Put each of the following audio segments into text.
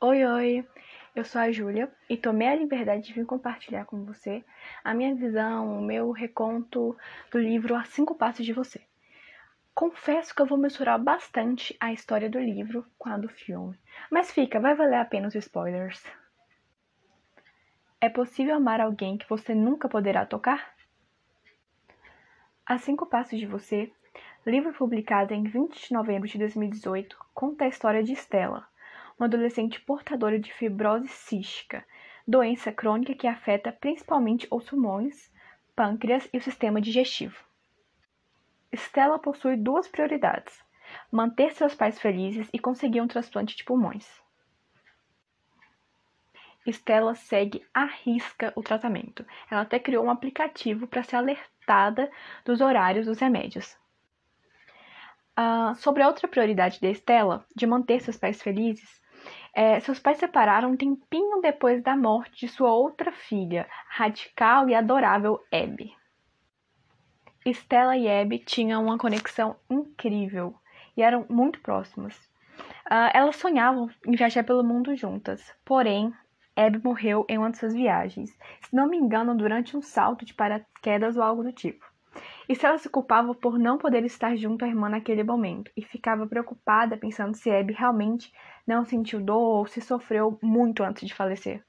Oi, oi! Eu sou a Júlia e tomei a liberdade de vir compartilhar com você a minha visão, o meu reconto do livro A Cinco Passos de Você. Confesso que eu vou misturar bastante a história do livro com a do filme, mas fica, vai valer a pena os spoilers. É possível amar alguém que você nunca poderá tocar? A Cinco Passos de Você, livro publicado em 20 de novembro de 2018, conta a história de Stella uma adolescente portadora de fibrose cística, doença crônica que afeta principalmente os pulmões, pâncreas e o sistema digestivo. Stella possui duas prioridades: manter seus pais felizes e conseguir um transplante de pulmões. Stella segue à risca o tratamento. Ela até criou um aplicativo para ser alertada dos horários dos remédios. Uh, sobre a outra prioridade da Stella, de manter seus pais felizes, é, seus pais separaram um tempinho depois da morte de sua outra filha, radical e adorável Abby. Stella e Abby tinham uma conexão incrível e eram muito próximas. Uh, elas sonhavam em viajar pelo mundo juntas, porém, Abby morreu em uma de suas viagens, se não me engano, durante um salto de paraquedas ou algo do tipo. E se ela se culpava por não poder estar junto à irmã naquele momento e ficava preocupada pensando se Abby realmente não sentiu dor ou se sofreu muito antes de falecer.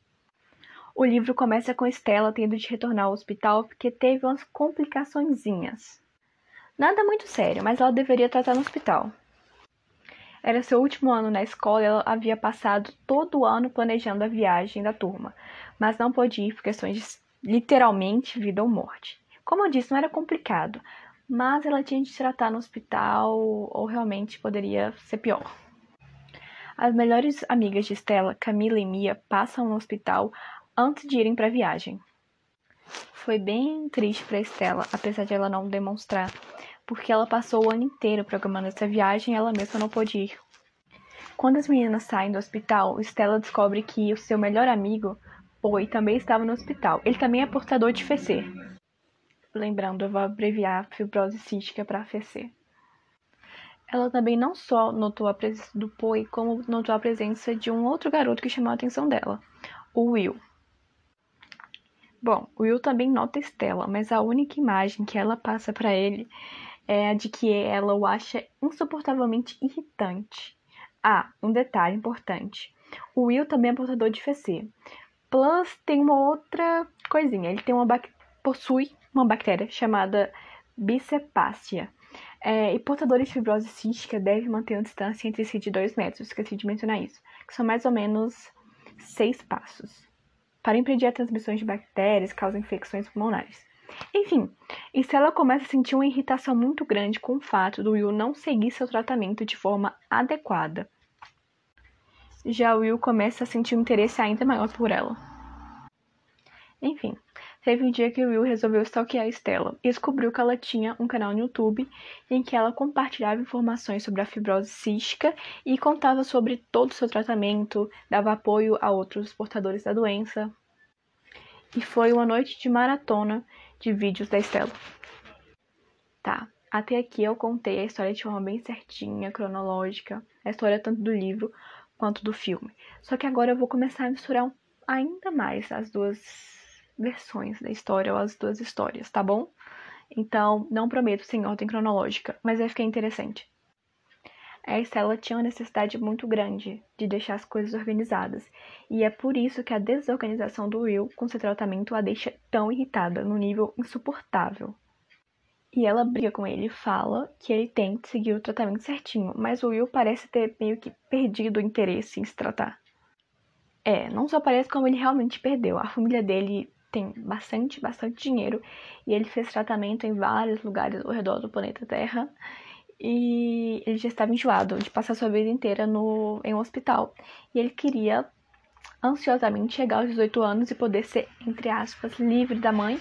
O livro começa com Stella tendo de retornar ao hospital porque teve umas complicaçõezinhas. Nada muito sério, mas ela deveria tratar no hospital. Era seu último ano na escola e ela havia passado todo o ano planejando a viagem da turma, mas não pôde ir por questões de literalmente vida ou morte. Como eu disse, não era complicado, mas ela tinha de tratar no hospital ou realmente poderia ser pior. As melhores amigas de Stella, Camila e Mia, passam no hospital antes de irem para a viagem. Foi bem triste para Stella, apesar de ela não demonstrar, porque ela passou o ano inteiro programando essa viagem e ela mesma não pôde ir. Quando as meninas saem do hospital, Stella descobre que o seu melhor amigo, Poi, também estava no hospital. Ele também é portador de FC. Lembrando, eu vou abreviar fibrose cística para AFC. Ela também não só notou a presença do Poi, como notou a presença de um outro garoto que chamou a atenção dela, o Will. Bom, o Will também nota Estela, mas a única imagem que ela passa para ele é a de que ela o acha insuportavelmente irritante. Ah, um detalhe importante. O Will também é portador de FC. Plus tem uma outra coisinha, ele tem uma possui uma bactéria chamada Bicepácia. É, e portadores de fibrose cística devem manter uma distância entre si de 2 metros, esqueci de mencionar isso, que são mais ou menos 6 passos, para impedir a transmissão de bactérias que causam infecções pulmonares. Enfim, e se ela começa a sentir uma irritação muito grande com o fato do Will não seguir seu tratamento de forma adequada. Já o Will começa a sentir um interesse ainda maior por ela. Enfim, Teve um dia que Will resolveu stalkear a Stella e descobriu que ela tinha um canal no YouTube em que ela compartilhava informações sobre a fibrose cística e contava sobre todo o seu tratamento, dava apoio a outros portadores da doença. E foi uma noite de maratona de vídeos da Stella. Tá, até aqui eu contei a história de forma bem certinha, cronológica, a história tanto do livro quanto do filme. Só que agora eu vou começar a misturar ainda mais as duas versões da história ou as duas histórias, tá bom? Então, não prometo sem ordem cronológica, mas vai ficar interessante. A Estela tinha uma necessidade muito grande de deixar as coisas organizadas, e é por isso que a desorganização do Will com seu tratamento a deixa tão irritada, no nível insuportável. E ela briga com ele e fala que ele tem que seguir o tratamento certinho, mas o Will parece ter meio que perdido o interesse em se tratar. É, não só parece como ele realmente perdeu. A família dele tem bastante, bastante dinheiro e ele fez tratamento em vários lugares ao redor do planeta Terra e ele já estava enjoado de passar sua vida inteira no, em um hospital. E ele queria ansiosamente chegar aos 18 anos e poder ser, entre aspas, livre da mãe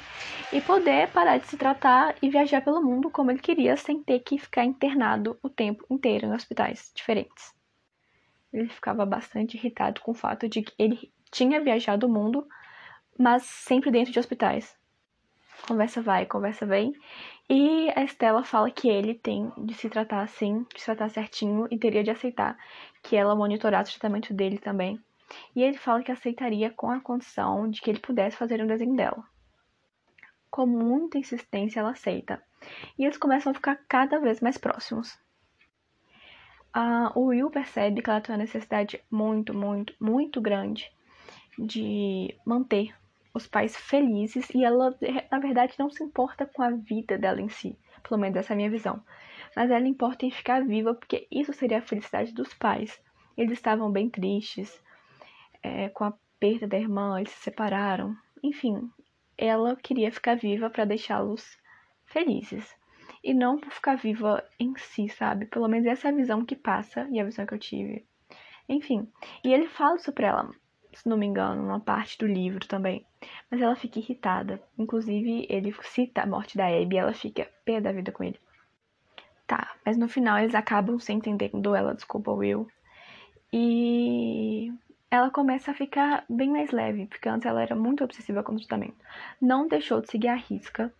e poder parar de se tratar e viajar pelo mundo como ele queria, sem ter que ficar internado o tempo inteiro em hospitais diferentes. Ele ficava bastante irritado com o fato de que ele tinha viajado o mundo mas sempre dentro de hospitais. Conversa vai, conversa vem. E a Estela fala que ele tem de se tratar assim, de se tratar certinho e teria de aceitar que ela monitorasse o tratamento dele também. E ele fala que aceitaria com a condição de que ele pudesse fazer um desenho dela. Com muita insistência, ela aceita. E eles começam a ficar cada vez mais próximos. Uh, o Will percebe que ela tem uma necessidade muito, muito, muito grande de manter os pais felizes e ela, na verdade, não se importa com a vida dela em si, pelo menos essa é a minha visão. Mas ela importa em ficar viva porque isso seria a felicidade dos pais. Eles estavam bem tristes é, com a perda da irmã, eles se separaram. Enfim, ela queria ficar viva para deixá-los felizes. E não por ficar viva em si, sabe? Pelo menos essa é a visão que passa e a visão que eu tive. Enfim, e ele fala isso pra ela, se não me engano, numa parte do livro também. Mas ela fica irritada. Inclusive, ele cita a morte da Abby e ela fica pé da vida com ele. Tá, mas no final eles acabam se entendendo, ela desculpa o Will. E ela começa a ficar bem mais leve, porque antes ela era muito obsessiva com o tratamento. Não deixou de seguir a risca,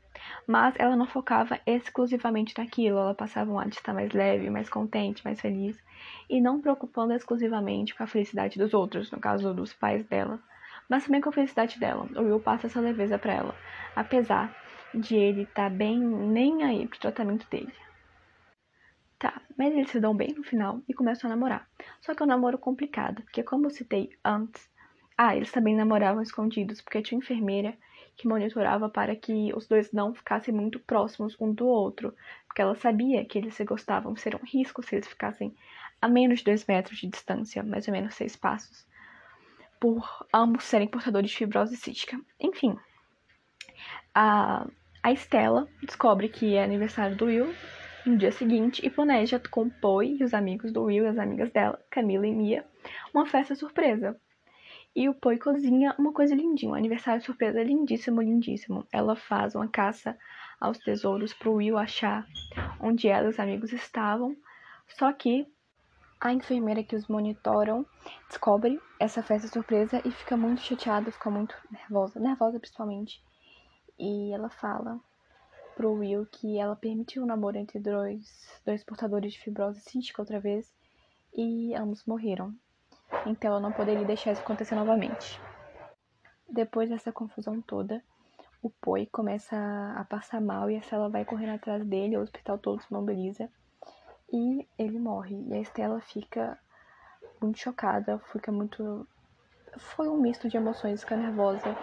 mas ela não focava exclusivamente naquilo, ela passava um ar de estar mais leve, mais contente, mais feliz, e não preocupando exclusivamente com a felicidade dos outros, no caso dos pais dela, mas também com a felicidade dela. O Will passa essa leveza para ela, apesar de ele estar tá bem nem aí pro tratamento dele. Tá, mas eles se dão bem no final e começam a namorar. Só que é um namoro complicado, porque como eu citei antes, ah, eles também namoravam escondidos, porque tinha enfermeira que monitorava para que os dois não ficassem muito próximos um do outro, porque ela sabia que eles se gostavam, seria um risco se eles ficassem a menos de dois metros de distância, mais ou menos seis passos, por ambos serem portadores de fibrose cística. Enfim, a, a Estela descobre que é aniversário do Will no dia seguinte e planeja com e os amigos do Will e as amigas dela, Camila e Mia, uma festa surpresa. E o Poi cozinha uma coisa lindinha, um aniversário surpresa lindíssimo, lindíssimo. Ela faz uma caça aos tesouros pro Will achar onde ela e os amigos estavam. Só que a enfermeira que os monitoram descobre essa festa surpresa e fica muito chateada, fica muito nervosa, nervosa principalmente. E ela fala pro Will que ela permitiu o um namoro entre dois, dois portadores de fibrose cística outra vez e ambos morreram. Então ela não poderia deixar isso acontecer novamente. Depois dessa confusão toda, o Poi começa a passar mal e a Stella vai correndo atrás dele, o hospital todo se mobiliza e ele morre. E a Estela fica muito chocada, fica muito. Foi um misto de emoções, fica nervosa,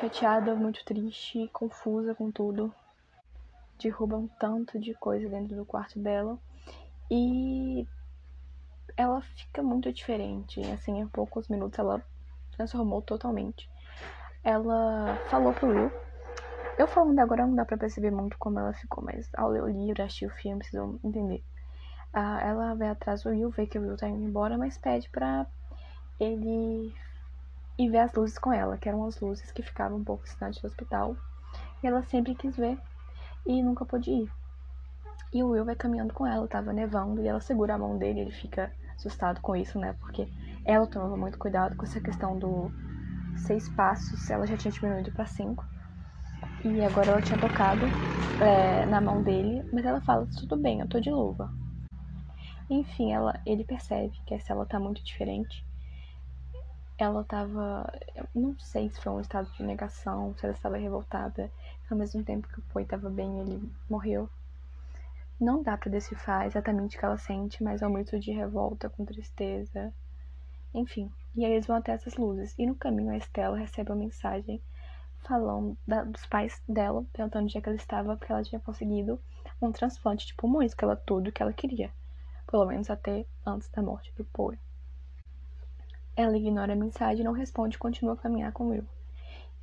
chateada, muito triste, confusa com tudo derruba um tanto de coisa dentro do quarto dela e ela fica muito diferente. Assim, em poucos minutos ela transformou totalmente. Ela falou pro Will. Eu falando agora não dá pra perceber muito como ela ficou, mas ao ler o livro, assistir o filme, precisam entender. Ah, ela vai atrás do Will, vê que o Will tá indo embora, mas pede pra ele ir ver as luzes com ela, que eram as luzes que ficavam um pouco distante do hospital. E ela sempre quis ver e nunca pôde ir. E o Will vai caminhando com ela, tava nevando, e ela segura a mão dele, ele fica assustado com isso, né? Porque ela tomava muito cuidado com essa questão do seis passos, ela já tinha diminuído para cinco. E agora ela tinha tocado é, na mão dele, mas ela fala, tudo bem, eu tô de luva. Enfim, ela, ele percebe que essa ela tá muito diferente. Ela tava. Não sei se foi um estado de negação, se ela estava revoltada. Ao mesmo tempo que o Poi estava bem, ele morreu. Não dá para decifrar exatamente o que ela sente, mas é um mito de revolta com tristeza. Enfim, e aí eles vão até essas luzes. E no caminho a Estela recebe uma mensagem falando da, dos pais dela, perguntando onde é que ela estava, porque ela tinha conseguido um transplante de pulmões, que ela tudo que ela queria. Pelo menos até antes da morte do Poi. Ela ignora a mensagem, não responde e continua a caminhar com Will.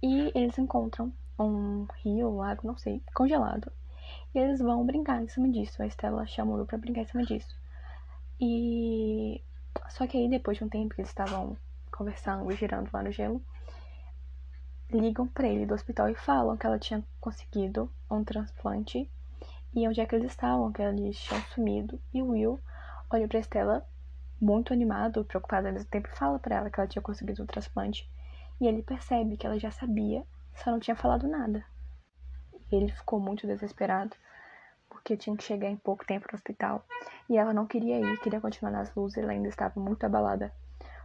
E eles encontram um rio, um lago, não sei, congelado. E eles vão brincar em cima disso. A Estela chama o Will pra brincar em cima disso. E. Só que aí, depois de um tempo que eles estavam conversando e girando lá no gelo, ligam pra ele do hospital e falam que ela tinha conseguido um transplante e onde é que eles estavam, que eles tinham sumido. E o Will olha pra Estela muito animado, preocupado ao mesmo tempo, e fala para ela que ela tinha conseguido um transplante. E ele percebe que ela já sabia só não tinha falado nada. Ele ficou muito desesperado, porque tinha que chegar em pouco tempo no hospital. E ela não queria ir, queria continuar nas luzes, ela ainda estava muito abalada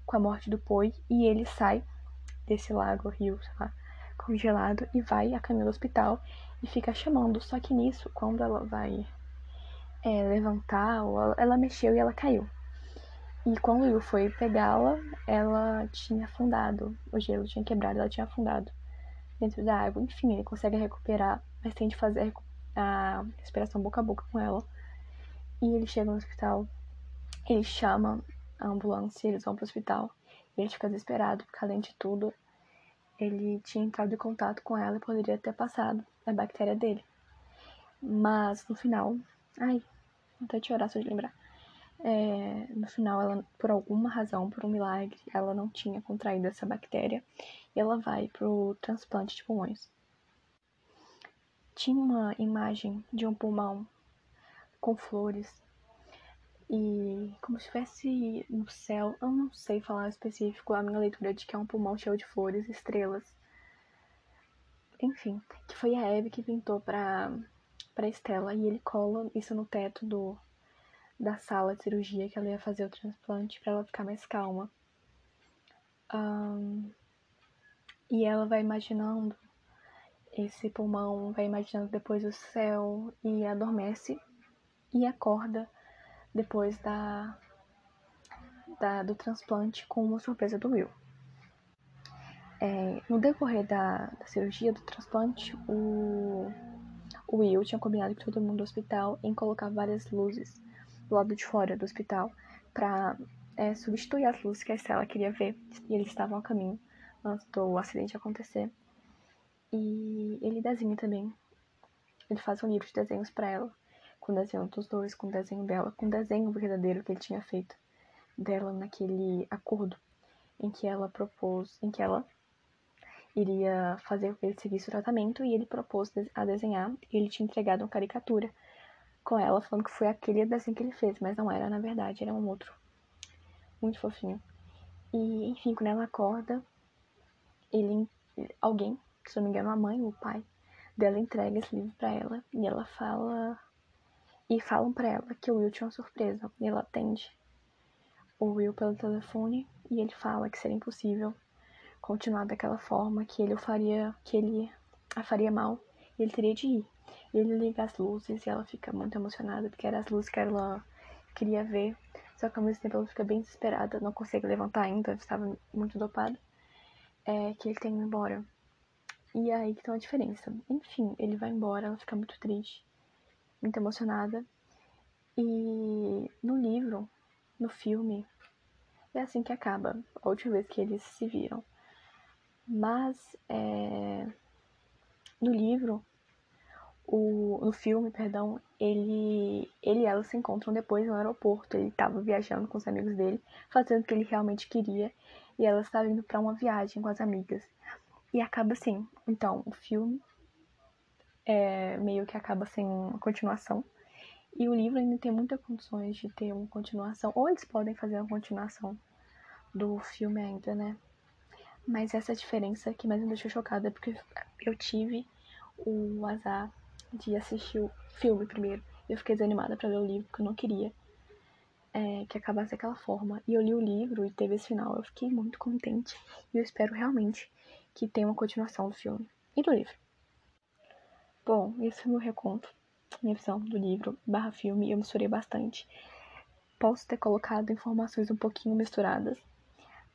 com a morte do Poi e ele sai desse lago, rio, sei lá, congelado e vai a caminho do hospital e fica chamando. Só que nisso, quando ela vai é, levantar, ela, mexeu e ela caiu. E quando o Will foi pegá-la, ela tinha afundado. O gelo tinha quebrado, ela tinha afundado dentro da água. Enfim, ele consegue recuperar, mas tem de fazer a respiração boca a boca com ela. E ele chega no hospital, ele chama a ambulância, eles vão pro hospital. Ele fica desesperado, porque além de tudo, ele tinha entrado em contato com ela e poderia ter passado a bactéria dele. Mas no final, ai, até chorar só de lembrar. É, no final, ela, por alguma razão, por um milagre, ela não tinha contraído essa bactéria e ela vai pro transplante de pulmões. Tinha uma imagem de um pulmão com flores e como se estivesse no céu. Eu não sei falar específico a minha leitura de que é um pulmão cheio de flores, estrelas. Enfim, que foi a Eve que pintou pra, pra Estela e ele cola isso no teto do da sala de cirurgia que ela ia fazer o transplante para ela ficar mais calma. Um, e ela vai imaginando esse pulmão, vai imaginando depois o céu e adormece e acorda depois da, da do transplante com uma surpresa do Will. É, no decorrer da, da, cirurgia do transplante, o, o Will tinha combinado com todo mundo do hospital em colocar várias luzes do lado de fora do hospital para é, substituir as luzes que a Estela queria ver. E eles estavam a caminho antes do acidente acontecer. E ele desenha também. Ele faz um livro de desenhos para ela, com desenho dos dois, com desenho dela, com desenho verdadeiro que ele tinha feito dela naquele acordo em que ela propôs, em que ela iria fazer ele seguisse o tratamento e ele propôs a desenhar e ele tinha entregado uma caricatura com ela, falando que foi aquele desenho que ele fez, mas não era, na verdade, era um outro. Muito fofinho. E, enfim, quando ela acorda, ele, alguém, se não me engano, a mãe ou o pai dela entrega esse livro para ela e ela fala e falam para ela que o Will tinha uma surpresa e ela atende o Will pelo telefone e ele fala que seria impossível continuar daquela forma, que ele faria, que ele a faria mal e ele teria de ir. E ele liga as luzes e ela fica muito emocionada, porque eram as luzes que ela queria ver. Só que ao mesmo tempo ela fica bem desesperada, não consegue levantar ainda, estava muito dopada. É que ele tem ido embora. E aí que tem tá a diferença. Enfim, ele vai embora, ela fica muito triste, muito emocionada. E no livro, no filme, é assim que acaba, a última vez que eles se viram. Mas é, no livro, o, no filme, perdão, ele, ele e ela se encontram depois no aeroporto. Ele estava viajando com os amigos dele, fazendo o que ele realmente queria, e ela estava indo para uma viagem com as amigas. E acaba assim. Então, o filme é, meio que acaba sem uma continuação. E o livro ainda tem muitas condições de ter uma continuação, ou eles podem fazer uma continuação do filme ainda, né? Mas essa diferença que mais me deixou chocada é porque eu tive o azar de assistir o filme primeiro. Eu fiquei desanimada para ler o livro, porque eu não queria é, que acabasse daquela forma. E eu li o livro e teve esse final. Eu fiquei muito contente. E eu espero realmente que tenha uma continuação do filme e do livro. Bom, esse foi o meu reconto, minha visão do livro barra filme. Eu misturei bastante. Posso ter colocado informações um pouquinho misturadas,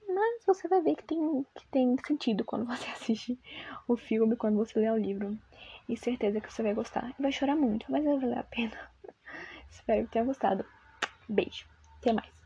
mas você vai ver que tem, que tem sentido quando você assiste o filme, quando você lê o livro. E certeza que você vai gostar. Vai chorar muito, mas vai valer a pena. Espero que tenha gostado. Beijo. Até mais.